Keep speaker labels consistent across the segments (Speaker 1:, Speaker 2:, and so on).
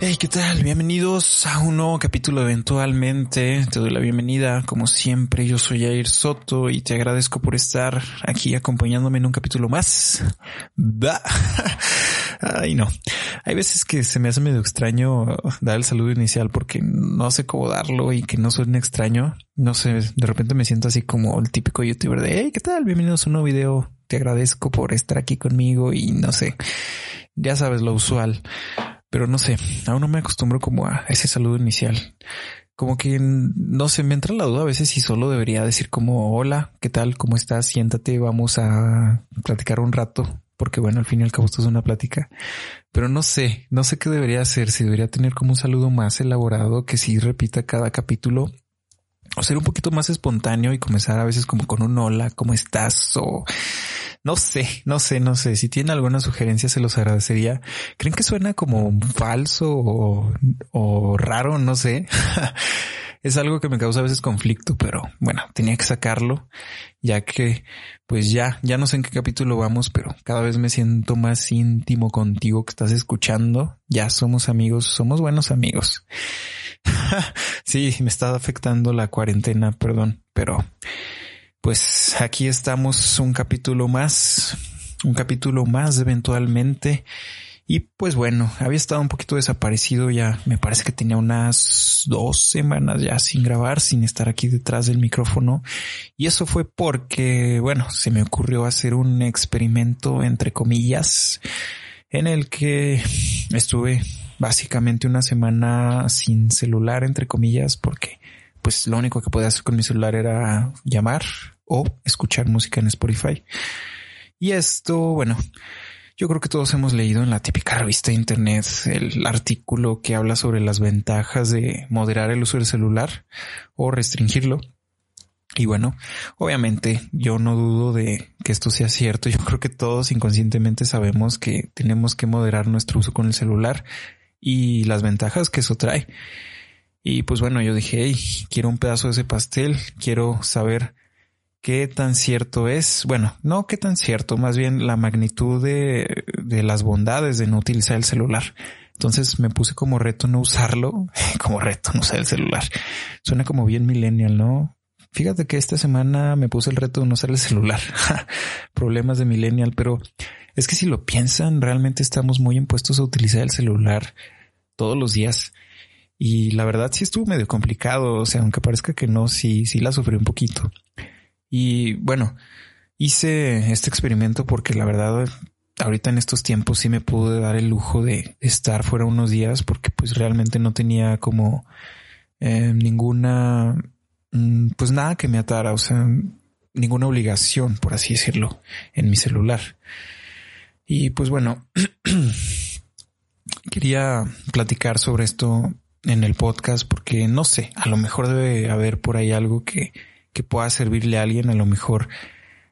Speaker 1: Hey, ¿qué tal? Bienvenidos a un nuevo capítulo eventualmente. Te doy la bienvenida, como siempre. Yo soy Jair Soto y te agradezco por estar aquí acompañándome en un capítulo más. Ay, no. Hay veces que se me hace medio extraño dar el saludo inicial porque no sé cómo darlo y que no suene extraño. No sé, de repente me siento así como el típico youtuber de, hey, ¿qué tal? Bienvenidos a un nuevo video. Te agradezco por estar aquí conmigo y no sé. Ya sabes lo usual. Pero no sé, aún no me acostumbro como a ese saludo inicial. Como que no sé, me entra la duda a veces si solo debería decir como hola, ¿qué tal? ¿Cómo estás? Siéntate, vamos a platicar un rato. Porque bueno, al fin y al cabo esto es una plática. Pero no sé, no sé qué debería hacer, si debería tener como un saludo más elaborado que si repita cada capítulo o ser un poquito más espontáneo y comenzar a veces como con un hola, ¿cómo estás? O no sé, no sé, no sé. Si tienen alguna sugerencia se los agradecería. ¿Creen que suena como falso o, o raro? No sé. es algo que me causa a veces conflicto, pero bueno, tenía que sacarlo, ya que pues ya, ya no sé en qué capítulo vamos, pero cada vez me siento más íntimo contigo que estás escuchando. Ya somos amigos, somos buenos amigos. sí, me está afectando la cuarentena, perdón, pero pues aquí estamos un capítulo más, un capítulo más eventualmente. Y pues bueno, había estado un poquito desaparecido ya, me parece que tenía unas dos semanas ya sin grabar, sin estar aquí detrás del micrófono. Y eso fue porque, bueno, se me ocurrió hacer un experimento, entre comillas, en el que estuve básicamente una semana sin celular, entre comillas, porque pues lo único que podía hacer con mi celular era llamar o escuchar música en Spotify. Y esto, bueno, yo creo que todos hemos leído en la típica revista de internet el artículo que habla sobre las ventajas de moderar el uso del celular o restringirlo. Y bueno, obviamente yo no dudo de que esto sea cierto. Yo creo que todos inconscientemente sabemos que tenemos que moderar nuestro uso con el celular y las ventajas que eso trae. Y pues bueno, yo dije, hey, quiero un pedazo de ese pastel, quiero saber qué tan cierto es. Bueno, no qué tan cierto, más bien la magnitud de, de las bondades de no utilizar el celular. Entonces me puse como reto no usarlo, como reto no usar el celular. Suena como bien millennial, ¿no? Fíjate que esta semana me puse el reto de no usar el celular. Problemas de millennial, pero es que si lo piensan, realmente estamos muy impuestos a utilizar el celular todos los días. Y la verdad sí estuvo medio complicado. O sea, aunque parezca que no, sí, sí la sufrí un poquito. Y bueno, hice este experimento porque la verdad, ahorita en estos tiempos sí me pude dar el lujo de estar fuera unos días porque pues realmente no tenía como eh, ninguna, mm, pues nada que me atara, o sea, ninguna obligación, por así decirlo, en mi celular. Y pues bueno, quería platicar sobre esto en el podcast porque no sé, a lo mejor debe haber por ahí algo que, que pueda servirle a alguien, a lo mejor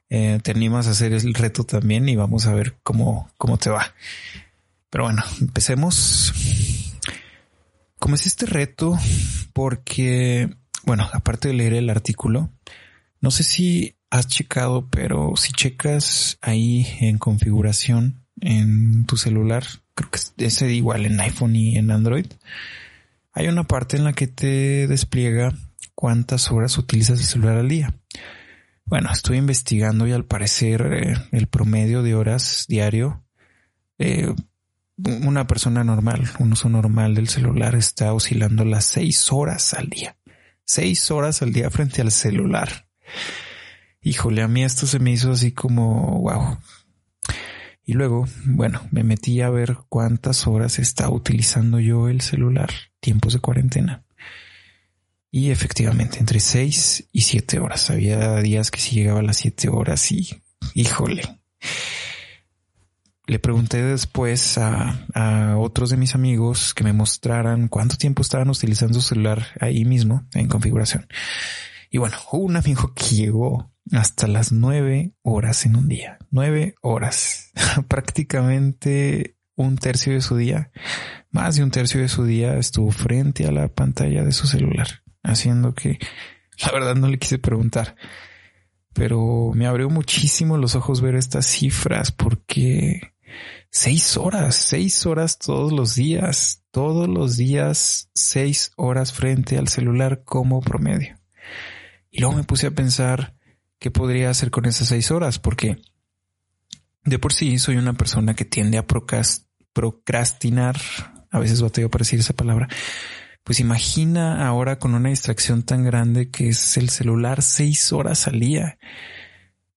Speaker 1: eh, te animas a hacer el reto también y vamos a ver cómo, cómo te va. Pero bueno, empecemos. Comencé este reto porque, bueno, aparte de leer el artículo, no sé si has checado, pero si checas ahí en configuración en tu celular, creo que es igual en iPhone y en Android, hay una parte en la que te despliega cuántas horas utilizas el celular al día. Bueno, estoy investigando y al parecer eh, el promedio de horas diario, eh, una persona normal, un uso normal del celular está oscilando las seis horas al día. Seis horas al día frente al celular. Híjole, a mí esto se me hizo así como, wow. Y luego, bueno, me metí a ver cuántas horas está utilizando yo el celular, tiempos de cuarentena. Y efectivamente, entre seis y siete horas. Había días que sí llegaba a las siete horas y, híjole. Le pregunté después a, a, otros de mis amigos que me mostraran cuánto tiempo estaban utilizando su celular ahí mismo en configuración. Y bueno, un amigo que llegó hasta las nueve horas en un día. Nueve horas. Prácticamente un tercio de su día, más de un tercio de su día estuvo frente a la pantalla de su celular haciendo que la verdad no le quise preguntar. Pero me abrió muchísimo los ojos ver estas cifras porque seis horas, seis horas todos los días. todos los días seis horas frente al celular como promedio. Y luego me puse a pensar qué podría hacer con esas seis horas, porque de por sí soy una persona que tiende a procrastinar, a veces bateo para decir esa palabra, pues imagina ahora con una distracción tan grande que es el celular seis horas al día.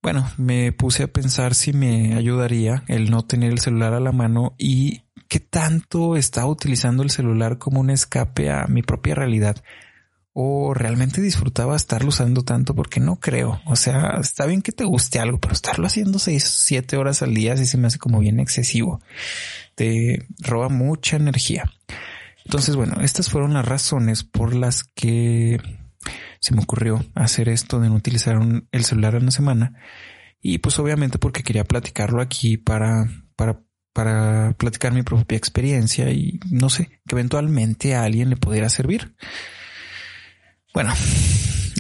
Speaker 1: Bueno, me puse a pensar si me ayudaría el no tener el celular a la mano y qué tanto estaba utilizando el celular como un escape a mi propia realidad. O realmente disfrutaba estarlo usando tanto porque no creo. O sea, está bien que te guste algo, pero estarlo haciendo seis, siete horas al día sí se me hace como bien excesivo. Te roba mucha energía. Entonces, bueno, estas fueron las razones por las que se me ocurrió hacer esto de no utilizar el celular en una semana. Y pues obviamente porque quería platicarlo aquí para, para, para platicar mi propia experiencia y no sé, que eventualmente a alguien le pudiera servir. Bueno,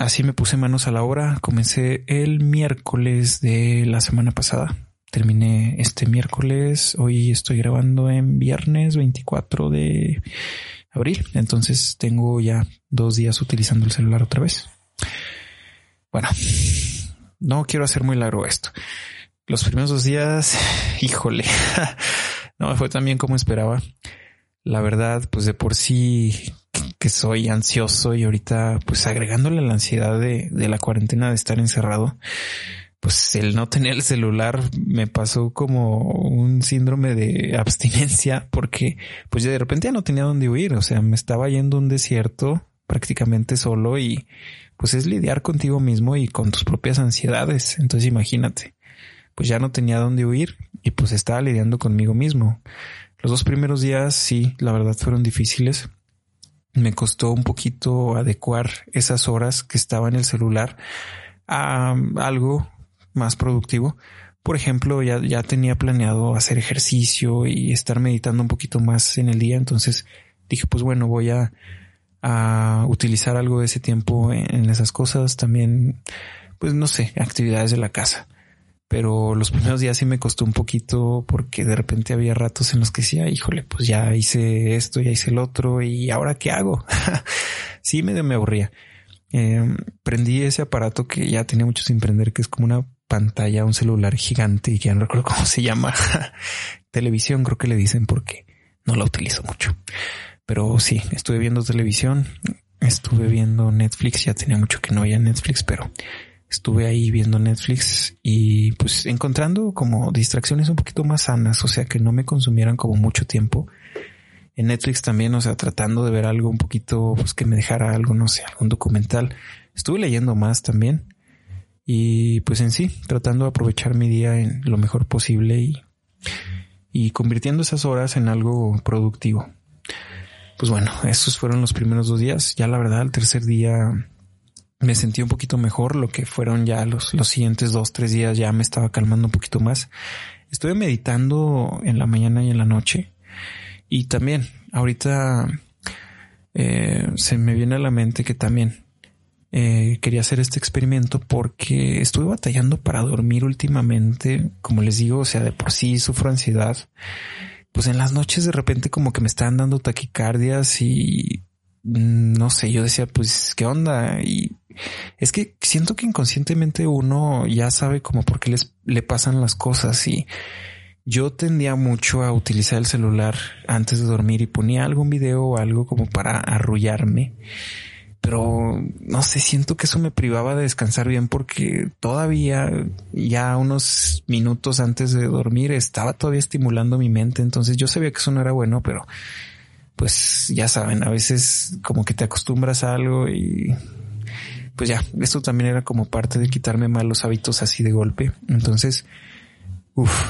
Speaker 1: así me puse manos a la obra. Comencé el miércoles de la semana pasada. Terminé este miércoles. Hoy estoy grabando en viernes 24 de abril. Entonces tengo ya dos días utilizando el celular otra vez. Bueno, no quiero hacer muy largo esto. Los primeros dos días, híjole, no me fue tan bien como esperaba. La verdad, pues de por sí que soy ansioso y ahorita pues agregándole la ansiedad de, de la cuarentena de estar encerrado, pues el no tener el celular me pasó como un síndrome de abstinencia porque pues yo de repente ya no tenía dónde huir, o sea, me estaba yendo a un desierto prácticamente solo y pues es lidiar contigo mismo y con tus propias ansiedades. Entonces imagínate, pues ya no tenía dónde huir y pues estaba lidiando conmigo mismo. Los dos primeros días sí, la verdad fueron difíciles. Me costó un poquito adecuar esas horas que estaba en el celular a algo más productivo. Por ejemplo, ya, ya tenía planeado hacer ejercicio y estar meditando un poquito más en el día. Entonces dije, pues bueno, voy a, a utilizar algo de ese tiempo en, esas cosas. También, pues no sé, actividades de la casa. Pero los primeros días sí me costó un poquito porque de repente había ratos en los que decía, híjole, pues ya hice esto, ya hice el otro y ahora qué hago. sí, medio me aburría. Eh, prendí ese aparato que ya tenía mucho sin prender, que es como una pantalla, un celular gigante y que ya no recuerdo cómo se llama. televisión creo que le dicen porque no la utilizo mucho. Pero sí, estuve viendo televisión, estuve viendo Netflix, ya tenía mucho que no había Netflix, pero estuve ahí viendo Netflix y pues encontrando como distracciones un poquito más sanas, o sea que no me consumieran como mucho tiempo. En Netflix también, o sea, tratando de ver algo un poquito, pues que me dejara algo, no sé, algún documental. Estuve leyendo más también y pues en sí, tratando de aprovechar mi día en lo mejor posible y, y convirtiendo esas horas en algo productivo. Pues bueno, esos fueron los primeros dos días. Ya la verdad, el tercer día me sentí un poquito mejor. Lo que fueron ya los, los siguientes dos, tres días ya me estaba calmando un poquito más. Estuve meditando en la mañana y en la noche. Y también, ahorita eh, se me viene a la mente que también eh, quería hacer este experimento porque estuve batallando para dormir últimamente. Como les digo, o sea, de por sí sufro ansiedad. Pues en las noches de repente como que me estaban dando taquicardias y mm, no sé, yo decía, pues, ¿qué onda? Y es que siento que inconscientemente uno ya sabe como por qué les, le pasan las cosas y yo tendía mucho a utilizar el celular antes de dormir y ponía algún video o algo como para arrullarme pero no sé, siento que eso me privaba de descansar bien porque todavía ya unos minutos antes de dormir estaba todavía estimulando mi mente, entonces yo sabía que eso no era bueno, pero pues ya saben, a veces como que te acostumbras a algo y pues ya, esto también era como parte de quitarme malos hábitos así de golpe, entonces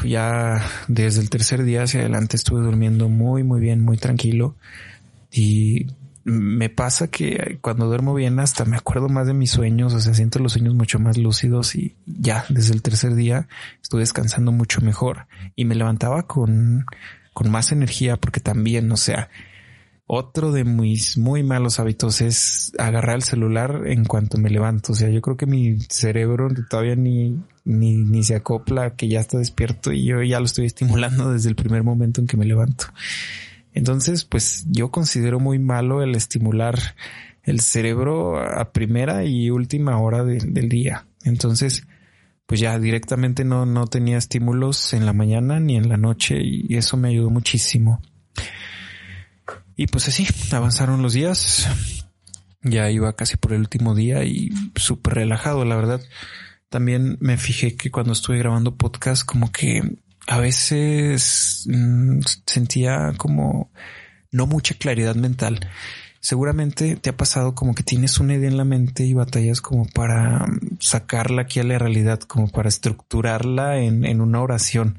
Speaker 1: ya desde el tercer día hacia adelante estuve durmiendo muy, muy bien, muy tranquilo. Y me pasa que cuando duermo bien hasta me acuerdo más de mis sueños, o sea, siento los sueños mucho más lúcidos y ya desde el tercer día estoy descansando mucho mejor y me levantaba con, con más energía porque también, o sea, otro de mis muy malos hábitos es agarrar el celular en cuanto me levanto. O sea, yo creo que mi cerebro todavía ni, ni, ni se acopla que ya está despierto y yo ya lo estoy estimulando desde el primer momento en que me levanto. Entonces, pues yo considero muy malo el estimular el cerebro a primera y última hora del día. Entonces, pues ya directamente no, no tenía estímulos en la mañana ni en la noche y eso me ayudó muchísimo. Y pues así, avanzaron los días. Ya iba casi por el último día y súper relajado, la verdad. También me fijé que cuando estuve grabando podcast, como que a veces mm, sentía como no mucha claridad mental seguramente te ha pasado como que tienes una idea en la mente y batallas como para sacarla aquí a la realidad, como para estructurarla en, una oración.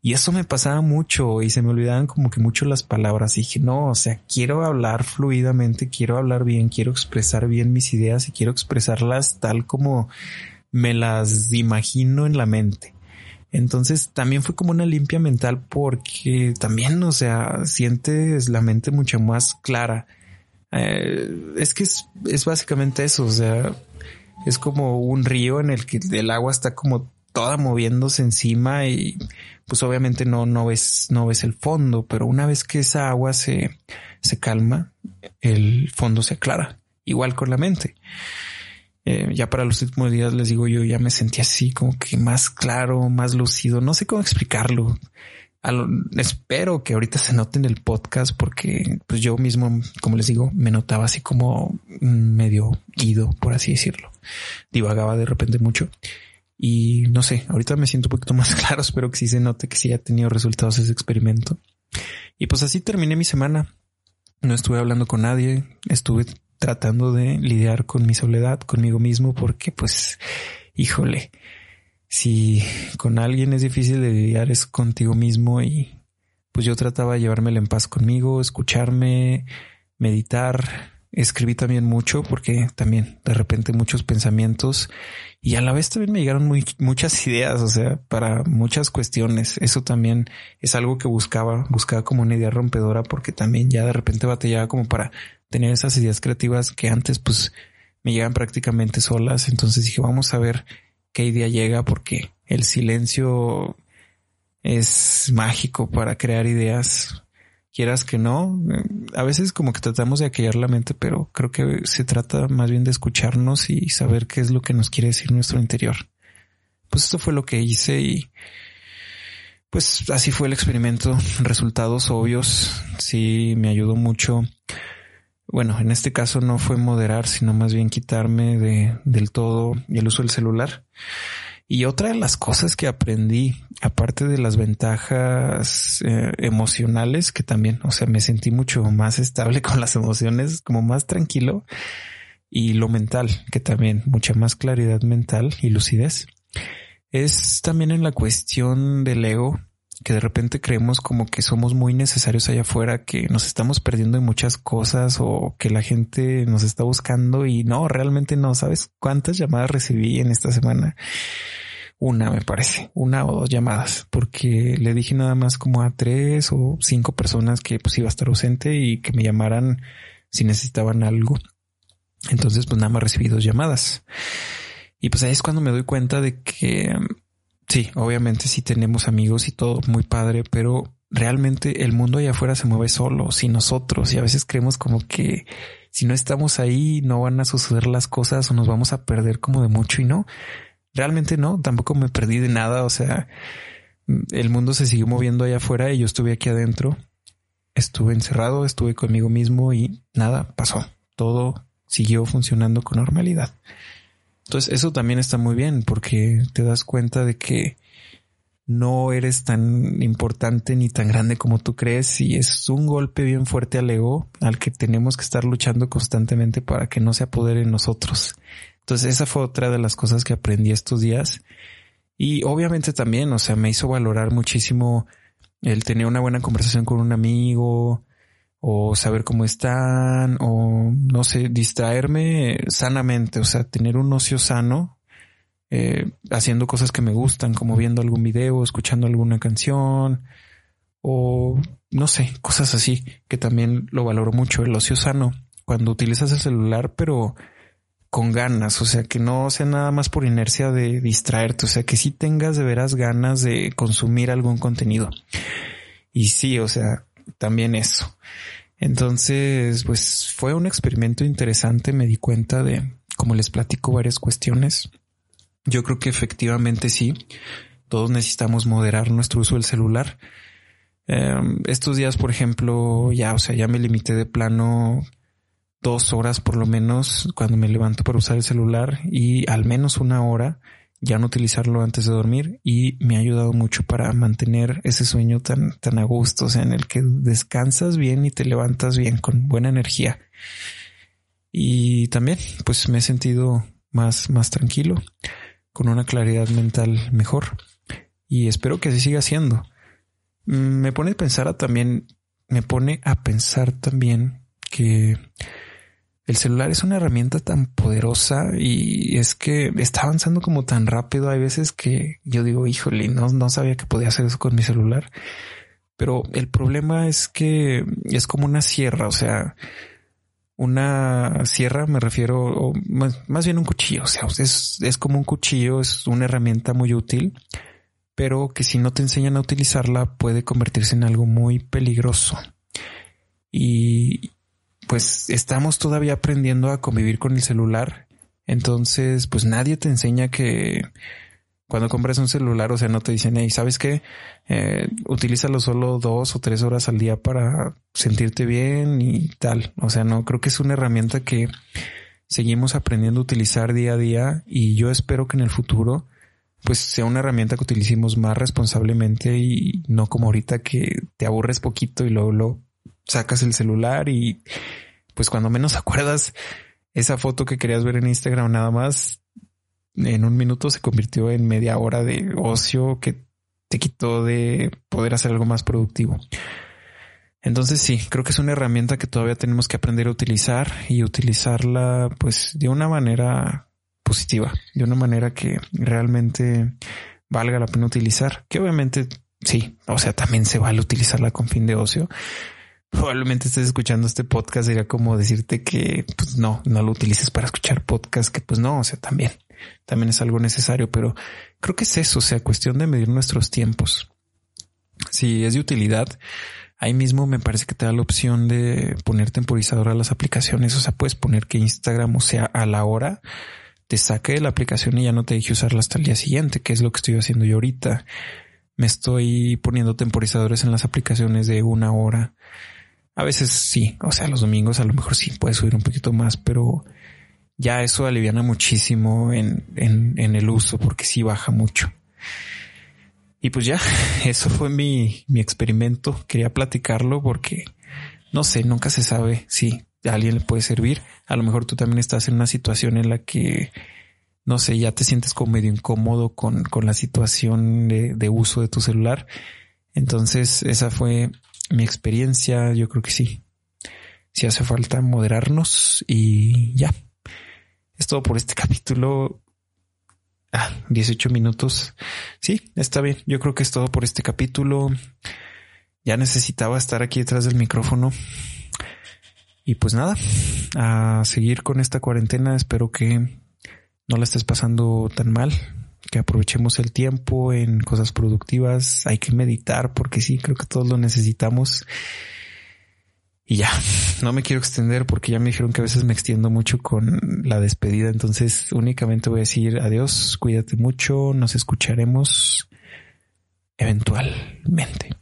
Speaker 1: Y eso me pasaba mucho y se me olvidaban como que mucho las palabras. Y dije, no, o sea, quiero hablar fluidamente, quiero hablar bien, quiero expresar bien mis ideas y quiero expresarlas tal como me las imagino en la mente. Entonces también fue como una limpia mental porque también, o sea, sientes la mente mucho más clara eh, es que es, es básicamente eso, o sea, es como un río en el que el agua está como toda moviéndose encima y pues obviamente no, no ves, no ves el fondo, pero una vez que esa agua se, se calma, el fondo se aclara, igual con la mente. Eh, ya para los últimos días les digo yo ya me sentí así como que más claro, más lucido, no sé cómo explicarlo espero que ahorita se note en el podcast porque pues yo mismo, como les digo, me notaba así como medio ido, por así decirlo. Divagaba de repente mucho. Y no sé, ahorita me siento un poquito más claro, espero que sí se note que sí ha tenido resultados ese experimento. Y pues así terminé mi semana. No estuve hablando con nadie, estuve tratando de lidiar con mi soledad, conmigo mismo, porque pues, híjole, si con alguien es difícil de lidiar es contigo mismo y pues yo trataba de llevármela en paz conmigo, escucharme, meditar, escribí también mucho porque también de repente muchos pensamientos y a la vez también me llegaron muy, muchas ideas, o sea, para muchas cuestiones. Eso también es algo que buscaba, buscaba como una idea rompedora porque también ya de repente batallaba como para tener esas ideas creativas que antes pues me llegan prácticamente solas. Entonces dije, vamos a ver qué idea llega porque el silencio es mágico para crear ideas. Quieras que no, a veces como que tratamos de aquellar la mente, pero creo que se trata más bien de escucharnos y saber qué es lo que nos quiere decir nuestro interior. Pues esto fue lo que hice y pues así fue el experimento. Resultados obvios. Sí, me ayudó mucho bueno, en este caso no fue moderar, sino más bien quitarme de, del todo el uso del celular. Y otra de las cosas que aprendí, aparte de las ventajas eh, emocionales, que también, o sea, me sentí mucho más estable con las emociones, como más tranquilo, y lo mental, que también mucha más claridad mental y lucidez, es también en la cuestión del ego que de repente creemos como que somos muy necesarios allá afuera, que nos estamos perdiendo en muchas cosas o que la gente nos está buscando y no, realmente no. ¿Sabes cuántas llamadas recibí en esta semana? Una, me parece, una o dos llamadas, porque le dije nada más como a tres o cinco personas que pues iba a estar ausente y que me llamaran si necesitaban algo. Entonces, pues nada más recibí dos llamadas. Y pues ahí es cuando me doy cuenta de que Sí, obviamente sí tenemos amigos y todo muy padre, pero realmente el mundo allá afuera se mueve solo, sin nosotros, y a veces creemos como que si no estamos ahí no van a suceder las cosas o nos vamos a perder como de mucho y no, realmente no, tampoco me perdí de nada, o sea, el mundo se siguió moviendo allá afuera y yo estuve aquí adentro, estuve encerrado, estuve conmigo mismo y nada pasó, todo siguió funcionando con normalidad. Entonces eso también está muy bien porque te das cuenta de que no eres tan importante ni tan grande como tú crees y es un golpe bien fuerte al ego al que tenemos que estar luchando constantemente para que no se apodere en nosotros. Entonces esa fue otra de las cosas que aprendí estos días y obviamente también, o sea, me hizo valorar muchísimo el tener una buena conversación con un amigo, o saber cómo están, o no sé, distraerme sanamente, o sea, tener un ocio sano, eh, haciendo cosas que me gustan, como viendo algún video, escuchando alguna canción, o no sé, cosas así, que también lo valoro mucho, el ocio sano, cuando utilizas el celular, pero con ganas, o sea, que no sea nada más por inercia de distraerte, o sea, que sí tengas de veras ganas de consumir algún contenido. Y sí, o sea, también eso. Entonces, pues fue un experimento interesante. Me di cuenta de, como les platico, varias cuestiones. Yo creo que efectivamente sí. Todos necesitamos moderar nuestro uso del celular. Em, estos días, por ejemplo, ya, o sea, ya me limité de plano dos horas por lo menos cuando me levanto para usar el celular y al menos una hora ya no utilizarlo antes de dormir y me ha ayudado mucho para mantener ese sueño tan, tan a gusto, o sea, en el que descansas bien y te levantas bien con buena energía. Y también, pues me he sentido más, más tranquilo, con una claridad mental mejor y espero que así siga siendo. Mm, me pone a pensar también, me pone a pensar también que el celular es una herramienta tan poderosa y es que está avanzando como tan rápido. Hay veces que yo digo, híjole, no, no sabía que podía hacer eso con mi celular. Pero el problema es que es como una sierra, o sea, una sierra me refiero, o más, bien un cuchillo, o sea, es, es como un cuchillo, es una herramienta muy útil, pero que si no te enseñan a utilizarla puede convertirse en algo muy peligroso. Y, pues estamos todavía aprendiendo a convivir con el celular. Entonces, pues nadie te enseña que cuando compras un celular, o sea, no te dicen, hey, ¿sabes qué? Eh, utilízalo solo dos o tres horas al día para sentirte bien y tal. O sea, no, creo que es una herramienta que seguimos aprendiendo a utilizar día a día y yo espero que en el futuro pues sea una herramienta que utilicemos más responsablemente y no como ahorita que te aburres poquito y luego lo sacas el celular y pues cuando menos acuerdas esa foto que querías ver en Instagram nada más en un minuto se convirtió en media hora de ocio que te quitó de poder hacer algo más productivo. Entonces sí, creo que es una herramienta que todavía tenemos que aprender a utilizar y utilizarla pues de una manera positiva, de una manera que realmente valga la pena utilizar, que obviamente sí, o sea, también se vale utilizarla con fin de ocio, probablemente estés escuchando este podcast, sería como decirte que pues no, no lo utilices para escuchar podcast, que pues no, o sea, también, también es algo necesario, pero creo que es eso, o sea, cuestión de medir nuestros tiempos. Si es de utilidad, ahí mismo me parece que te da la opción de poner temporizador a las aplicaciones, o sea, puedes poner que Instagram, o sea, a la hora, te saque de la aplicación y ya no te deje usarla hasta el día siguiente, que es lo que estoy haciendo yo ahorita. Me estoy poniendo temporizadores en las aplicaciones de una hora a veces sí, o sea, los domingos a lo mejor sí puede subir un poquito más, pero ya eso aliviana muchísimo en, en, el uso porque sí baja mucho. Y pues ya, eso fue mi, mi experimento. Quería platicarlo porque no sé, nunca se sabe si a alguien le puede servir. A lo mejor tú también estás en una situación en la que, no sé, ya te sientes como medio incómodo con, con la situación de, de uso de tu celular. Entonces, esa fue mi experiencia, yo creo que sí. Si hace falta moderarnos y ya. Es todo por este capítulo. Ah, 18 minutos. Sí, está bien. Yo creo que es todo por este capítulo. Ya necesitaba estar aquí detrás del micrófono. Y pues nada, a seguir con esta cuarentena. Espero que no la estés pasando tan mal que aprovechemos el tiempo en cosas productivas. Hay que meditar porque sí, creo que todos lo necesitamos. Y ya, no me quiero extender porque ya me dijeron que a veces me extiendo mucho con la despedida. Entonces únicamente voy a decir adiós, cuídate mucho, nos escucharemos eventualmente.